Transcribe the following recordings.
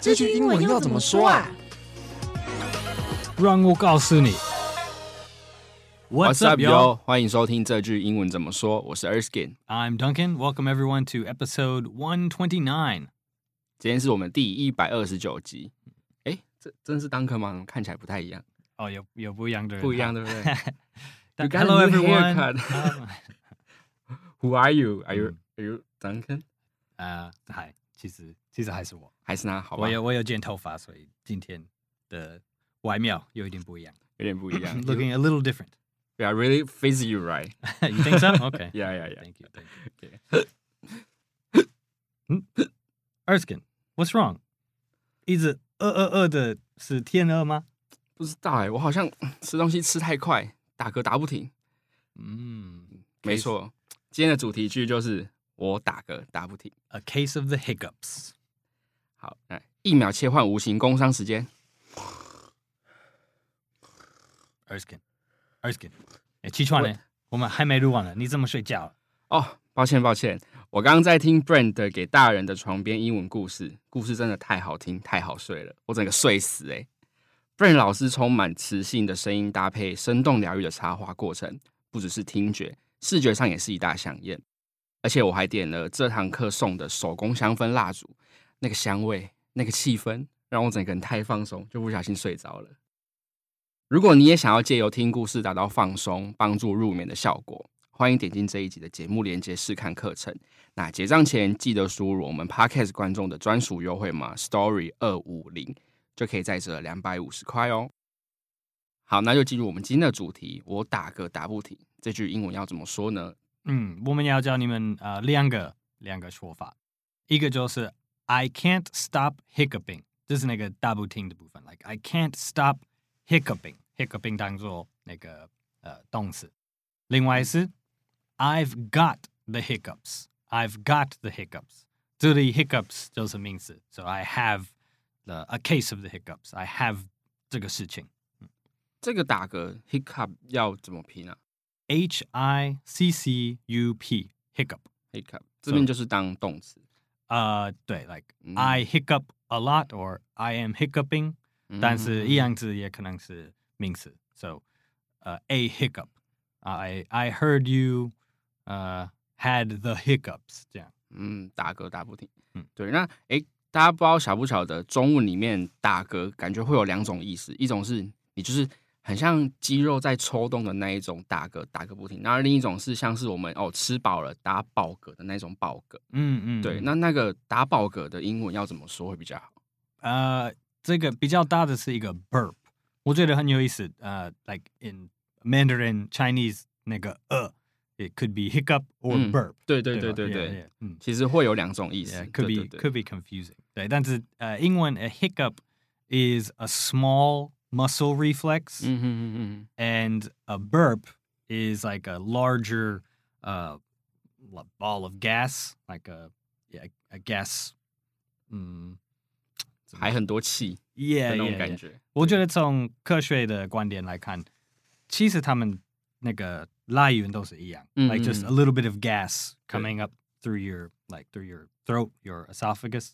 这句英文要怎么说啊？让我告诉你。What's up, yo？欢迎收听这句英文怎么说。我是 Erskine。I'm Duncan. Welcome everyone to episode one twenty nine. 今天是我们第一百二十九集。哎，这真是 Duncan 吗？看起来不太一样。哦，有有不一样的人，不一样，对不对？Hello everyone. Who are you? Are you Are you Duncan? 啊，嗨，其实其实还是我，还是他。好吧。我有我有剪头发，所以今天的外貌有一点不一样，有点不一样。Looking a little different. Yeah, really fizzy you right. You think so? Okay. Yeah, yeah, yeah. Thank you. Thank you. Okay. Erskine, what's wrong? 一直饿饿饿的是天饿吗？不知道哎，我好像吃东西吃太快，打嗝打不停。嗯，没错。今天的主题句就是我打嗝打不停。A case of the hiccups. 好，来一秒切换无形工商时间。Erskine. Erskine，哎，起床了，我们还没录完呢，你怎么睡觉了？哦，抱歉抱歉，我刚刚在听 Brand 给大人的床边英文故事，故事真的太好听，太好睡了，我整个睡死哎。Brand 老师充满磁性的声音搭配生动疗愈的插画过程，不只是听觉，视觉上也是一大饗宴。而且我还点了这堂课送的手工香氛蜡烛，那个香味，那个气氛，让我整个人太放松，就不小心睡着了。如果你也想要借由听故事达到放松、帮助入眠的效果，欢迎点进这一集的节目链接试看课程。那结账前记得输入我们 Podcast 观众的专属优惠码 Story 二五零，就可以再折两百五十块哦。好，那就进入我们今天的主题。我打嗝打不停，这句英文要怎么说呢？嗯，我们要教你们呃两个两个说法，一个就是 I can't stop hiccuping，这是那个打不停的部分，like I can't stop hiccuping。hiccuping 当做那个呃动词，另外是 I've got the hiccups，I've got the hiccups，这里 hiccups 就是名词，so I have the a case of the hiccups，I have 这个事情。这个打嗝 hiccup 要怎么拼啊 ？H I C C U P hiccup hiccup 这边就是当动词。呃，对，like I hiccup a lot or I am hiccuping，但是一样字也可能是。名词，so，呃、uh,，a hiccup，I I heard you，呃、uh,，had the hiccups，这样，嗯，打嗝打不停，嗯，对，那，诶，大家不知道晓不晓得，中文里面打嗝感觉会有两种意思，一种是你就是 很像肌肉在抽动的那一种打嗝，打个不停，然后另一种是像是我们哦吃饱了打饱嗝的那种饱嗝，嗯嗯，对，那那个打饱嗝的英文要怎么说会比较好？呃，这个比较大的是一个 burp。我觉得很有意思，呃、uh,，like in Mandarin Chinese 那个呃、uh,，it could be hiccup or burp，、嗯、对对对对对，嗯，其实会有两种意思 yeah,，could be 对对对。could be confusing，对，但是呃，英文 a hiccup is a small muscle reflex，嗯嗯嗯嗯，and a burp is like a larger uh ball of gas，like a yeah a gas，嗯。还很多气，yeah, 那种感觉。Yeah, yeah. 我觉得从科学的观点来看，其实他们那个来源都是一样、嗯、，like just a little bit of gas coming up through your like through your throat, your esophagus、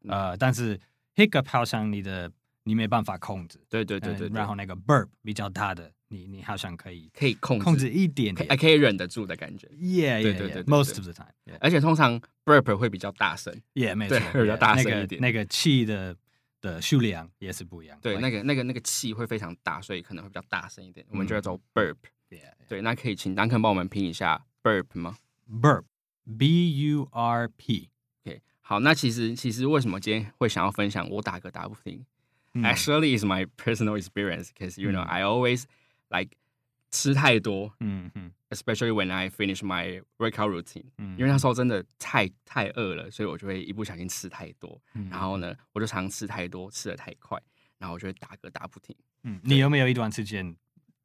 嗯。呃，但是 hiccup 好像你的 你没办法控制，对对对对。然后那个 burp 比较大的，你你好像可以可以控制控制一点点，还可以忍得住的感觉。Yeah, yeah, 对对对，对，most of the time。而且通常 burp 会比较大声，yeah，没错，会比较大声一点。那个那个气的。的数量也是不一样，对，那个那个那个气会非常大，所以可能会比较大声一点。我们就要走 burp，对，那可以请 Duncan 帮我们拼一下 burp 吗？burp，b u r p，OK，好，那其实其实为什么今天会想要分享我打嗝打不停？Actually, is my personal experience because you know I always like 吃太多，嗯嗯。Especially when I finish my workout routine，嗯，因为那时候真的太太饿了，所以我就会一不小心吃太多，嗯，然后呢，我就常吃太多，吃的太快，然后我就会打嗝打不停。嗯，你有没有一段时间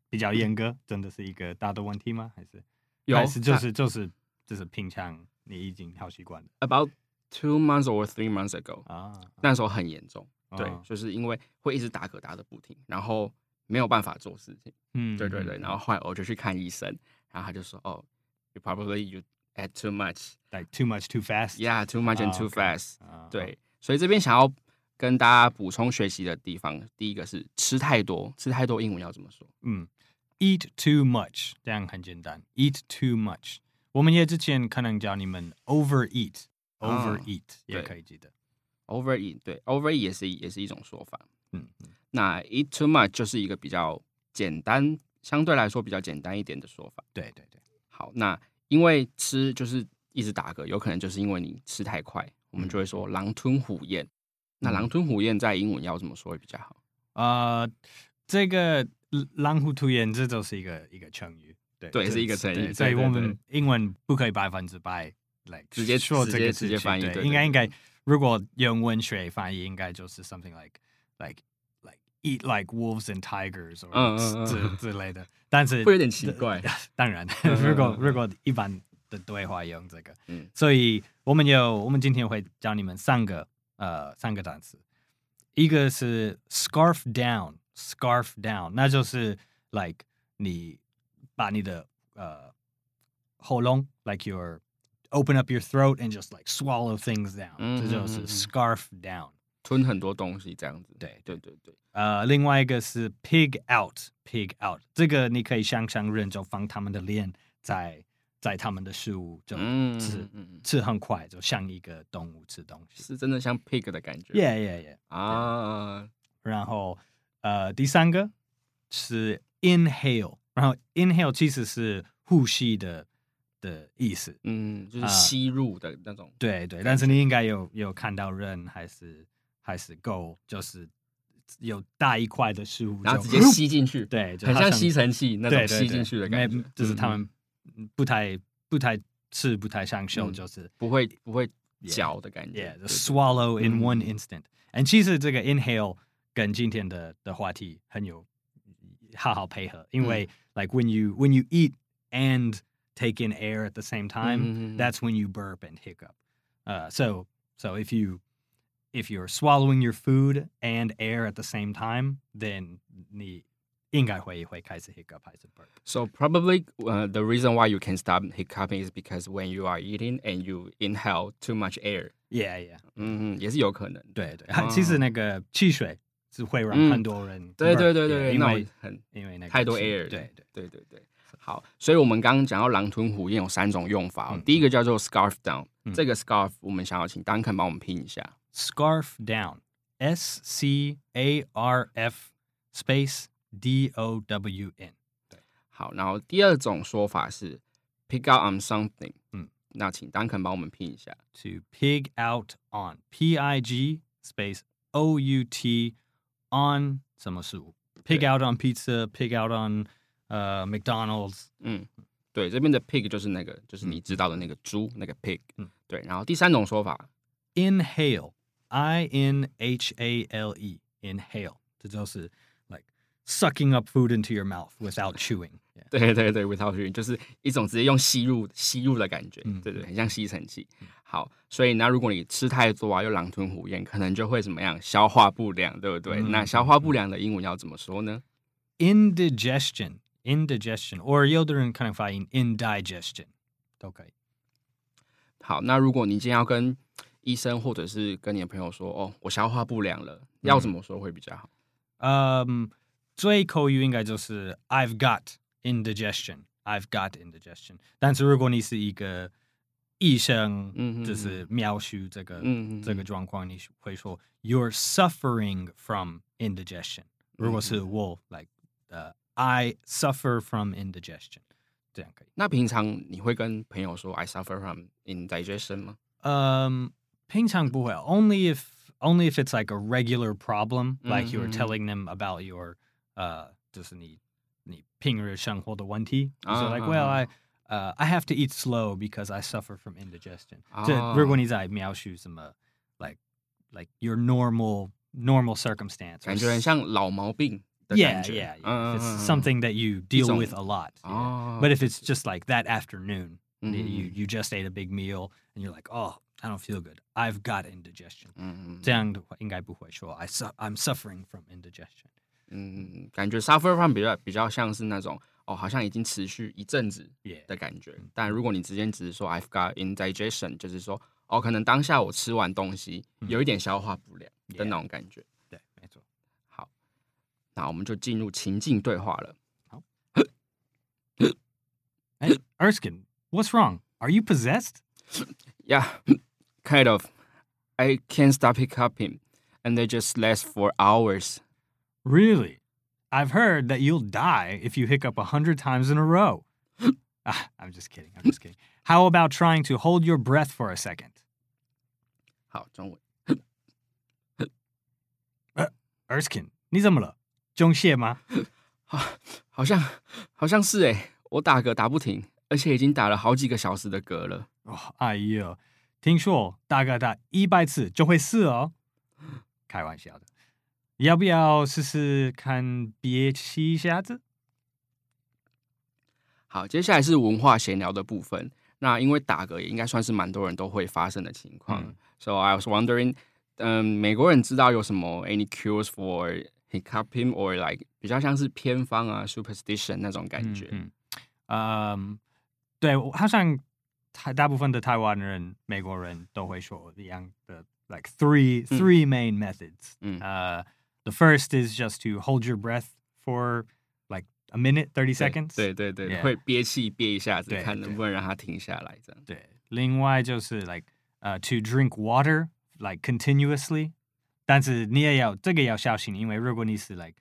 比较严格？真的是一个大的问题吗？还是有？还是就是就是就是平常你已经好习惯了？About two months or three months ago，啊，那时候很严重，啊，对，就是因为会一直打嗝打的不停，然后没有办法做事情，嗯，对对对，然后后来我就去看医生。然后他就说：“哦，you probably you add too much, like too much too fast. Yeah, too much and too fast. 对，所以这边想要跟大家补充学习的地方，第一个是吃太多，吃太多英文要怎么说？嗯，eat too much，这样很简单，eat too much。我们也之前可能教你们 overeat，overeat、哦、也可以记得，overeat 对，overeat 也是也是一种说法。嗯，那 eat too much 就是一个比较简单，相对来说比较简单一点的说法。对对对，好，那因为吃就是一直打嗝，有可能就是因为你吃太快，我们就会说狼吞虎咽。那狼吞虎咽在英文要怎么说会比较好？呃，这个狼吞虎咽这就是一个一个成语，对，对，是一个成语，所以我们英文不可以百分之百来直接说这个直接直接翻译，对，应该应该如果用文学翻译，应该就是 something like like like eat like wolves and tigers，嗯嗯之之类的，但是会有点奇怪。当然，如果如果一般的对话用这个，嗯，所以我们有我们今天会教你们三个。呃，三个单词，一个是 scarf down，scarf down，那就是 like 你把你的呃喉咙，like your open up your throat and just like swallow things down，嗯，这就是 scarf down，吞很多东西这样子。对对对对。呃，另外一个是 pig out，pig out，这个你可以想象人就放他们的脸在。在他们的食物就吃、嗯嗯、吃很快，就像一个动物吃东西，是真的像 pig 的感觉。Yeah, yeah, yeah. 啊，然后呃，第三个是 inhale，然后 inhale 其实是呼吸的 的意思，嗯，就是吸入的那种。呃、对对，但是你应该有有看到人还是还是狗，就是有大一块的食物，然后直接吸进去，对，就很像吸尘器那种吸进去的感觉，对对对，就是他们。嗯不太不太吃不太享受，就是不会不会嚼的感觉。Yeah, swallow in one instant。And 其实这个 inhale 跟今天的的话题很有好好配合，因为 like when you when you eat and take in air at the same time, that's when you burp and hiccup. Uh, so so if you if you're swallowing your food and air at the same time, then 你应该会会开始 hiccup 还是 burp。So probably, uh, the reason why you can stop hiccuping is because when you are eating and you inhale too much air. Yeah, yeah. 嗯，也是有可能。对对，其实那个汽水是会让很多人。对对对对，因为很因为那个太多 air。对对对对对。 好，所以我们刚刚讲到狼吞虎咽有三种用法。第一个叫做 scarf down，这个 scarf 我们想要请 Duncan 帮我们拼一下。Scarf down，S C A R F space。D O W N，对，好，然后第二种说法是 pick out on something，嗯，那请 Duncan 帮我们拼一下，to pig out on，P I G space O U T on 什么事物？pig out on pizza，pig out on 呃、uh, McDonald's，嗯，对，这边的 pig 就是那个，就是你知道的那个猪，那个 pig，嗯，对，然后第三种说法，inhale，I N H A L E，inhale，这就是 Sucking up food into your mouth without chewing，对对对，without chewing 就是一种直接用吸入吸入的感觉，嗯、对对，很像吸尘器。好，所以那如果你吃太多啊，又狼吞虎咽，可能就会怎么样？消化不良，对不对？嗯、那消化不良的英文要怎么说呢 ？Indigestion，indigestion，or 有的人可能发音 indigestion 都可以。好，那如果你今天要跟医生或者是跟你的朋友说，哦，我消化不良了，要怎么说会比较好？嗯。Um, 最口语应该就是 I've got indigestion，I've got indigestion。但是如果你是一个医生，嗯，就是描述这个嗯这个状况，你会说 You're suffering from indigestion。如果是我，like 呃、 uh,，I suffer from indigestion，这样可以。那平常你会跟朋友说 I suffer from indigestion 吗？嗯，um, 平常不会，only if only if it's like a regular problem，like you're telling them about your 呃，就是你你平日生活的问题。So like, well, I, uh, I have to eat slow because I suffer from indigestion。这如果你在描述什么，like like your normal normal circumstance，感觉很像老毛病 的感觉。Yeah, yeah, yeah. It's something that you deal with a lot. But if it's just like that afternoon, you you just ate a big meal and you're like, oh, I don't feel good. I've got indigestion。这样的话应该不会说 I su I'm suffering from indigestion。嗯，感觉 suffer from 比较比较像是那种哦，好像已经持续一阵子的感觉。Yeah. 但如果你直接只是说 I've got indigestion，就是说 哦，可能当下我吃完东西有一点消化不良的那种感觉。对，没错。好， 那我们就进入情境对话了。好。哎，Erskine，what's wrong? Are you possessed? Yeah, kind of. I can't stop hiccuping, and they just last for hours. Really? I've heard that you'll die if you hiccup a hundred times in a row. ah, I'm just kidding. I'm just kidding. How about trying to hold your breath for a second? 好，中文。呃，Erskine，你怎么了？ 中邪吗？好，好像好像是诶，我打嗝打不停，而且已经打了好几个小时的嗝了。哦，哎呦，听说打嗝打一百次就会死哦。开玩笑的。要不要试试看憋气一下子？好，接下来是文化闲聊的部分。那因为打嗝也应该算是蛮多人都会发生的情况。嗯、So I was wondering，嗯，美国人知道有什么 any cures for hiccuping or like 比较像是偏方啊 superstition 那种感觉？嗯，嗯 um, 对，好像台大部分的台湾人、美国人都会说一样的，like three three main methods。嗯，呃。Uh, The first is just to hold your breath for like a minute, thirty seconds. 对对对，会憋气憋一下子，看能不能让它停下来，这样。对，另外就是 like 呃，to drink water like continuously， 但是你也要这个要小心，因为如果你是 like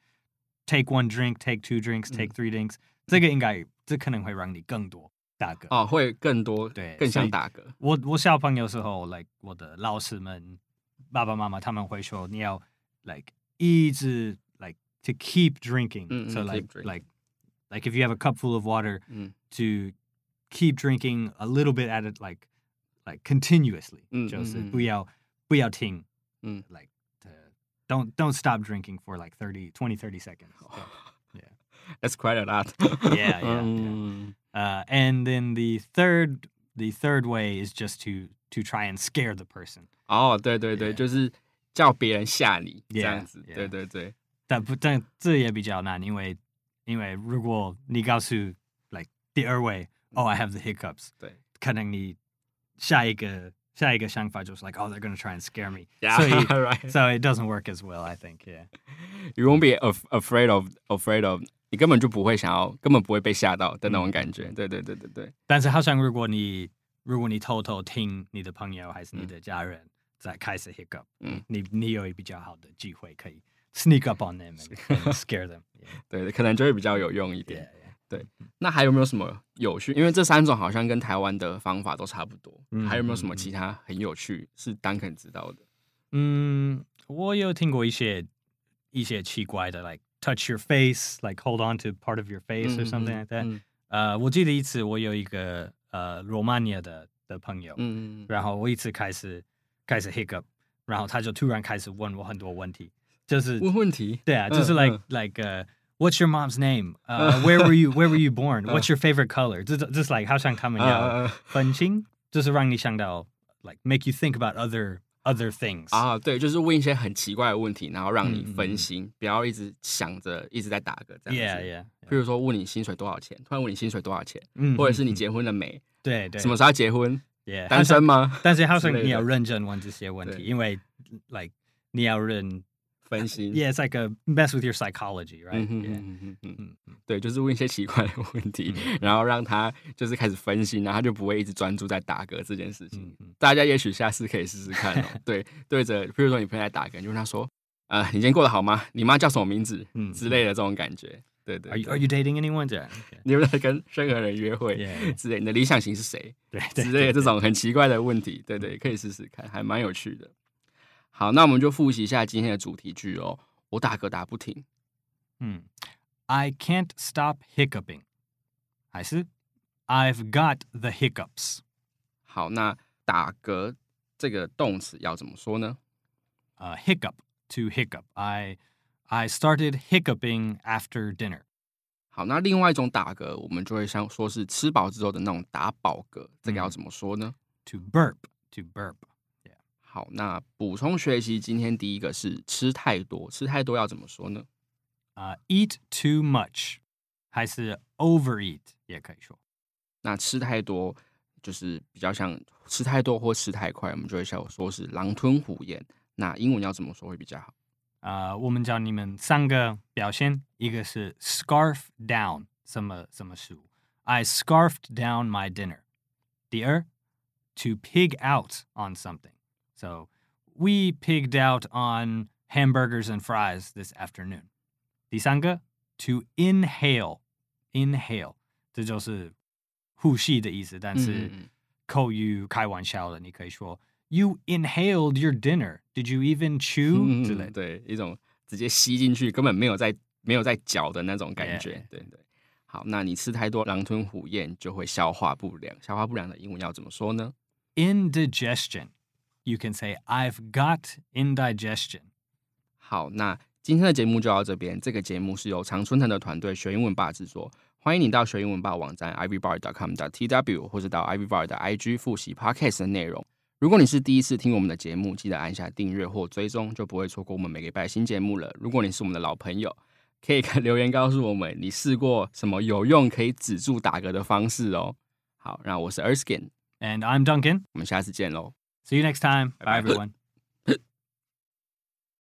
take one drink, take two drinks, take three drinks，这个应该这可能会让你更多打嗝。哦，会更多，对，更想打嗝。我我小朋友时候，like 我的老师们、爸爸妈妈他们会说，你要 like。一直 like to keep drinking. Mm-hmm, so like drinking. like like if you have a cup full of water mm. to keep drinking a little bit at it like like continuously. Mm-hmm. 就是不要不要停 mm. like to, don't don't stop drinking for like 30 20 30 seconds. yeah. That's quite a lot. yeah, yeah. Um, yeah. Uh, and then the third the third way is just to to try and scare the person. 哦，对对对，就是 oh, 叫别人吓你这样子，对对对，但不但这也比较难，因为因为如果你告诉 like 第二位，oh I have the hiccups，对，可能你下一个 下一个想法就是 like oh they're gonna try and scare me，所以 so it doesn't work as well I think yeah，you won't be afraid of afraid of，你根本就不会想要，根本不会被吓到的那种感觉，对对对对对。但是好像如果你如果你偷偷听你的朋友还是你的家人。在开始 hiccup，嗯，你你有一比较好的机会可以 sneak up on them and scare them，对，可能就会比较有用一点。 对，那还有没有什么有趣？因为这三种好像跟台湾的方法都差不多，还有没有什么其他很有趣是 Duncan 知道的？嗯，我有听过一些一些奇怪的，like touch your face，like hold on to part of your face or something like that。呃，我记得一次我有一个呃罗马尼亚的的朋友，嗯，然后我一次开始。开始 hiccup，然后他就突然开始问我很多问题，就是问问题，对啊，就是 like like uh what's your mom's name? Uh where were you where were you born? What's your favorite color? 就是就是 like 好像他们要分清，就是让你想到 like make you think about other other things 啊，对，就是问一些很奇怪的问题，然后让你分心，不要一直想着一直在打嗝这样子。Yeah yeah。比如说问你薪水多少钱，突然问你薪水多少钱，或者是你结婚了没？对对，什么时候结婚？Yeah, 单身吗？但是好像你要认真问这些问题，因为 like 你要认 分析。Yeah, it's like a mess with your psychology, right? 嗯嗯嗯嗯嗯，对，就是问一些奇怪的问题，然后让他就是开始分析，然后他就不会一直专注在打嗝这件事情。大家也许下次可以试试看哦。对，对着，比如说你朋友在打嗝，就问他说：“呃，你今天过得好吗？你妈叫什么名字？”嗯，之类的这种感觉。对对，对，Are you Are you dating anyone？这样，你有没有跟任何人约会之类？你的理想型是谁？对，之类的这种很奇怪的问题，对对，可以试试看，还蛮有趣的。好，那我们就复习一下今天的主题句哦。我打嗝打不停。嗯，I can't stop hiccuping。还是 I've got the hiccups。好，那打嗝这个动词要怎么说呢？呃，hiccup，to hiccup，I。I started hiccuping after dinner。好，那另外一种打嗝，我们就会像说是吃饱之后的那种打饱嗝，这个要怎么说呢？To burp, to burp。好，那补充学习，今天第一个是吃太多，吃太多要怎么说呢？啊、uh,，eat too much，还是 overeat 也可以说。那吃太多就是比较像吃太多或吃太快，我们就会笑说是狼吞虎咽。那英文要怎么说会比较好？啊、呃，我们教你们三个表现，一个是 scarf down，什么什么食物？I scarfed down my dinner。第二，to pig out on something。So we pigged out on hamburgers and fries this afternoon。第三个，to inhale，inhale，这就是呼吸的意思，但是口语开玩笑的，你可以说。You inhaled your dinner. Did you even chew？、嗯、之类的，对，一种直接吸进去，根本没有在没有在嚼的那种感觉。Yeah. 对对。好，那你吃太多狼吞虎咽就会消化不良。消化不良的英文要怎么说呢？Indigestion. You can say I've got indigestion. 好，那今天的节目就到这边。这个节目是由常春藤的团队学英文吧制作。欢迎你到学英文吧网站 ivybar.com.tw 或者到 ivybar 的 IG 复习 podcast 的内容。如果你是第一次听我们的节目，记得按下订阅或追踪，就不会错过我们每个礼拜新节目了。如果你是我们的老朋友，可以 留言告诉我们你试过什么有用可以止住打嗝的方式哦。好，那我是 Erskine，and I'm Duncan，我们下次见喽。See you next time. Bye, bye everyone.